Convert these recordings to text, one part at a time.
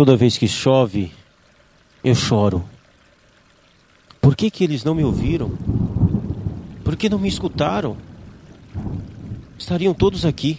Toda vez que chove, eu choro. Por que, que eles não me ouviram? Por que não me escutaram? Estariam todos aqui.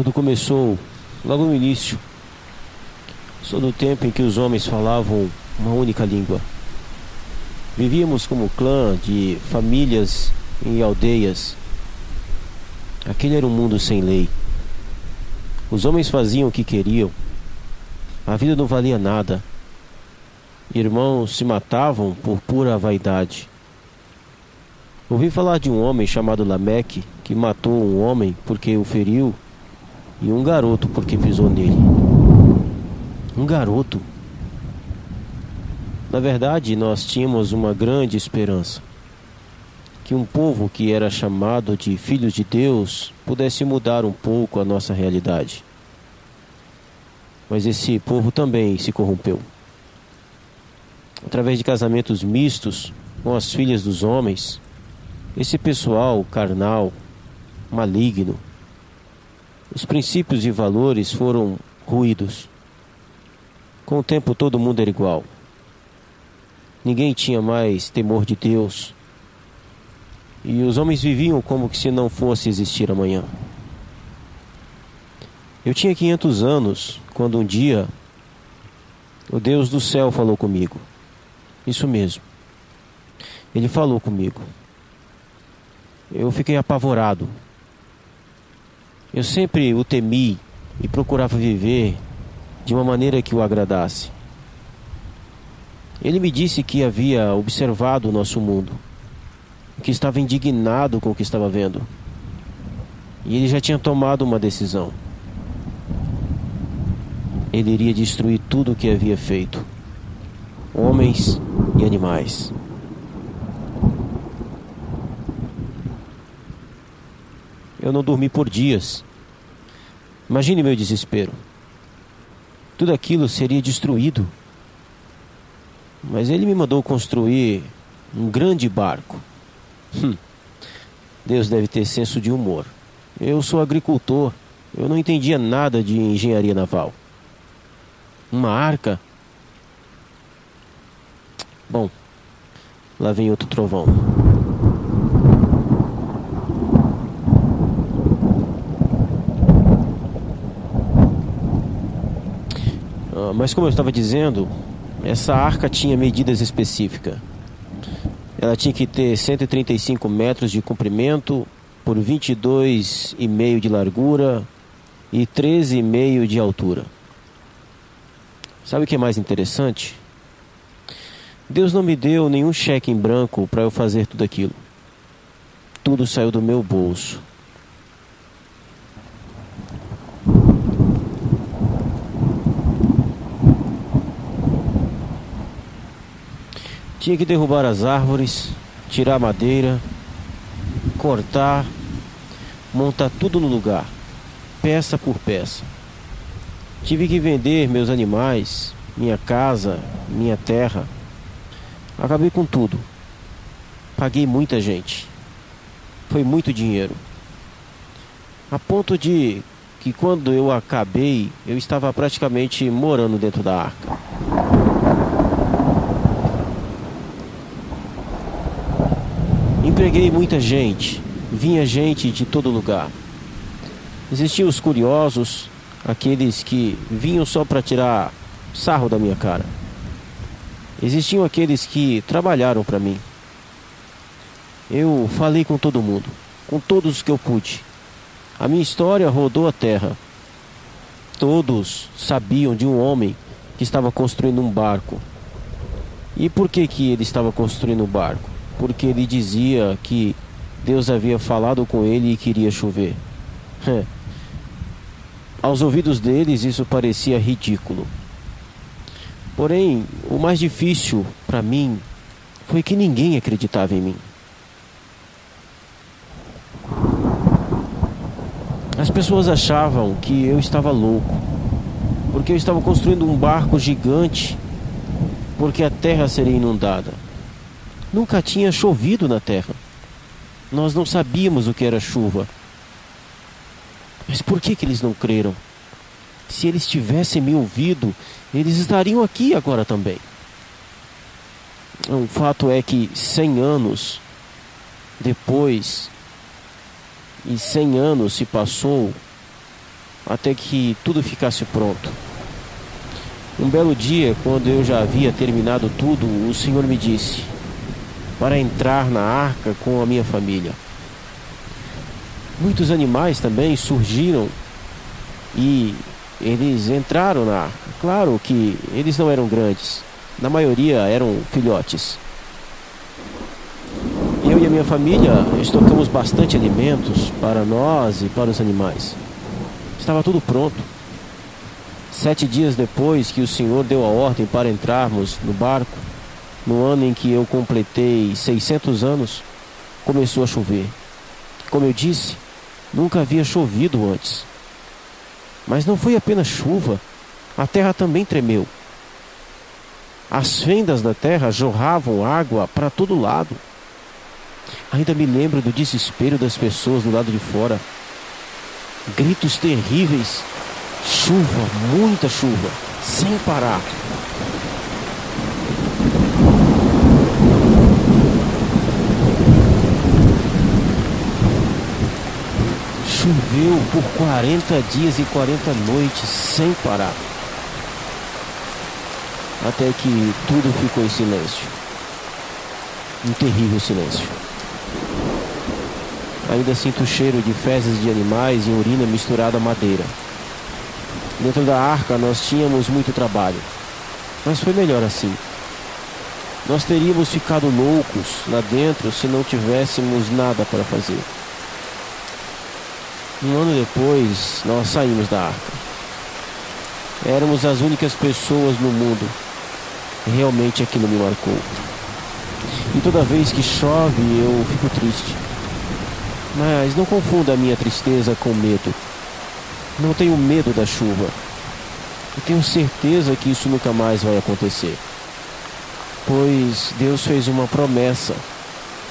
Tudo começou logo no início. Sou do tempo em que os homens falavam uma única língua. Vivíamos como clã de famílias em aldeias. Aquele era um mundo sem lei. Os homens faziam o que queriam. A vida não valia nada. Irmãos se matavam por pura vaidade. Ouvi falar de um homem chamado Lameque que matou um homem porque o feriu e um garoto porque pisou nele. Um garoto. Na verdade, nós tínhamos uma grande esperança que um povo que era chamado de filhos de Deus pudesse mudar um pouco a nossa realidade. Mas esse povo também se corrompeu. Através de casamentos mistos com as filhas dos homens, esse pessoal carnal, maligno, os princípios e valores foram ruídos. Com o tempo todo mundo era igual. Ninguém tinha mais temor de Deus. E os homens viviam como que se não fosse existir amanhã. Eu tinha 500 anos quando um dia o Deus do céu falou comigo. Isso mesmo. Ele falou comigo. Eu fiquei apavorado. Eu sempre o temi e procurava viver de uma maneira que o agradasse. Ele me disse que havia observado o nosso mundo, que estava indignado com o que estava vendo. E ele já tinha tomado uma decisão. Ele iria destruir tudo o que havia feito, homens e animais. Eu não dormi por dias. Imagine meu desespero. Tudo aquilo seria destruído. Mas ele me mandou construir um grande barco. Hum. Deus deve ter senso de humor. Eu sou agricultor. Eu não entendia nada de engenharia naval. Uma arca? Bom, lá vem outro trovão. Ah, mas como eu estava dizendo, essa arca tinha medidas específicas. Ela tinha que ter 135 metros de comprimento por 22,5 de largura e 13,5 de altura. Sabe o que é mais interessante? Deus não me deu nenhum cheque em branco para eu fazer tudo aquilo. Tudo saiu do meu bolso. Tinha que derrubar as árvores, tirar madeira, cortar, montar tudo no lugar, peça por peça. Tive que vender meus animais, minha casa, minha terra. Acabei com tudo. Paguei muita gente. Foi muito dinheiro. A ponto de que quando eu acabei, eu estava praticamente morando dentro da arca. Empreguei muita gente, vinha gente de todo lugar. Existiam os curiosos, aqueles que vinham só para tirar sarro da minha cara. Existiam aqueles que trabalharam para mim. Eu falei com todo mundo, com todos os que eu pude. A minha história rodou a terra. Todos sabiam de um homem que estava construindo um barco. E por que que ele estava construindo um barco? Porque ele dizia que Deus havia falado com ele e queria chover. Aos ouvidos deles isso parecia ridículo. Porém, o mais difícil para mim foi que ninguém acreditava em mim. As pessoas achavam que eu estava louco, porque eu estava construindo um barco gigante, porque a terra seria inundada. Nunca tinha chovido na terra. Nós não sabíamos o que era chuva. Mas por que, que eles não creram? Se eles tivessem me ouvido, eles estariam aqui agora também. O fato é que cem anos depois, e cem anos se passou até que tudo ficasse pronto. Um belo dia, quando eu já havia terminado tudo, o Senhor me disse para entrar na arca com a minha família. Muitos animais também surgiram e eles entraram na arca. Claro que eles não eram grandes, na maioria eram filhotes. Eu e a minha família estocamos bastante alimentos para nós e para os animais. Estava tudo pronto. Sete dias depois que o Senhor deu a ordem para entrarmos no barco, no ano em que eu completei 600 anos, começou a chover. Como eu disse, Nunca havia chovido antes. Mas não foi apenas chuva, a terra também tremeu. As fendas da terra jorravam água para todo lado. Ainda me lembro do desespero das pessoas do lado de fora. Gritos terríveis, chuva, muita chuva, sem parar. Choveu por 40 dias e 40 noites sem parar. Até que tudo ficou em silêncio. Um terrível silêncio. Ainda sinto o cheiro de fezes de animais e urina misturada à madeira. Dentro da arca nós tínhamos muito trabalho, mas foi melhor assim. Nós teríamos ficado loucos lá dentro se não tivéssemos nada para fazer. Um ano depois, nós saímos da arca. Éramos as únicas pessoas no mundo. Realmente aquilo me marcou. E toda vez que chove, eu fico triste. Mas não confunda a minha tristeza com medo. Não tenho medo da chuva. Eu tenho certeza que isso nunca mais vai acontecer. Pois Deus fez uma promessa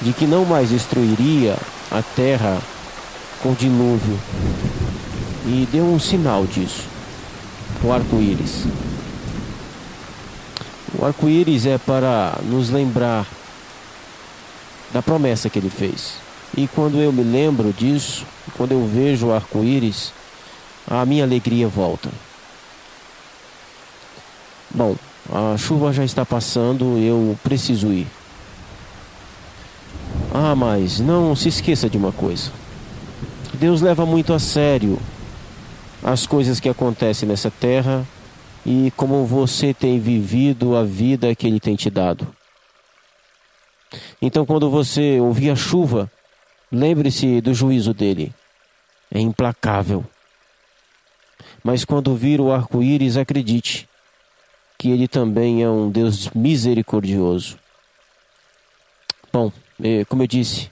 de que não mais destruiria a terra com dilúvio e deu um sinal disso, o arco-íris. O arco-íris é para nos lembrar da promessa que ele fez. E quando eu me lembro disso, quando eu vejo o arco-íris, a minha alegria volta. Bom, a chuva já está passando, eu preciso ir. Ah, mas não se esqueça de uma coisa. Deus leva muito a sério as coisas que acontecem nessa terra e como você tem vivido a vida que Ele tem te dado. Então, quando você ouvir a chuva, lembre-se do juízo dele. É implacável. Mas quando vir o arco-íris, acredite que ele também é um Deus misericordioso. Bom, eh, como eu disse,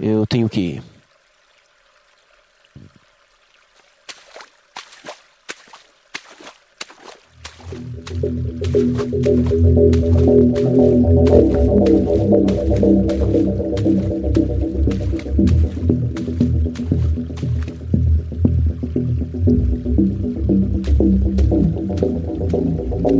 eu tenho que ir.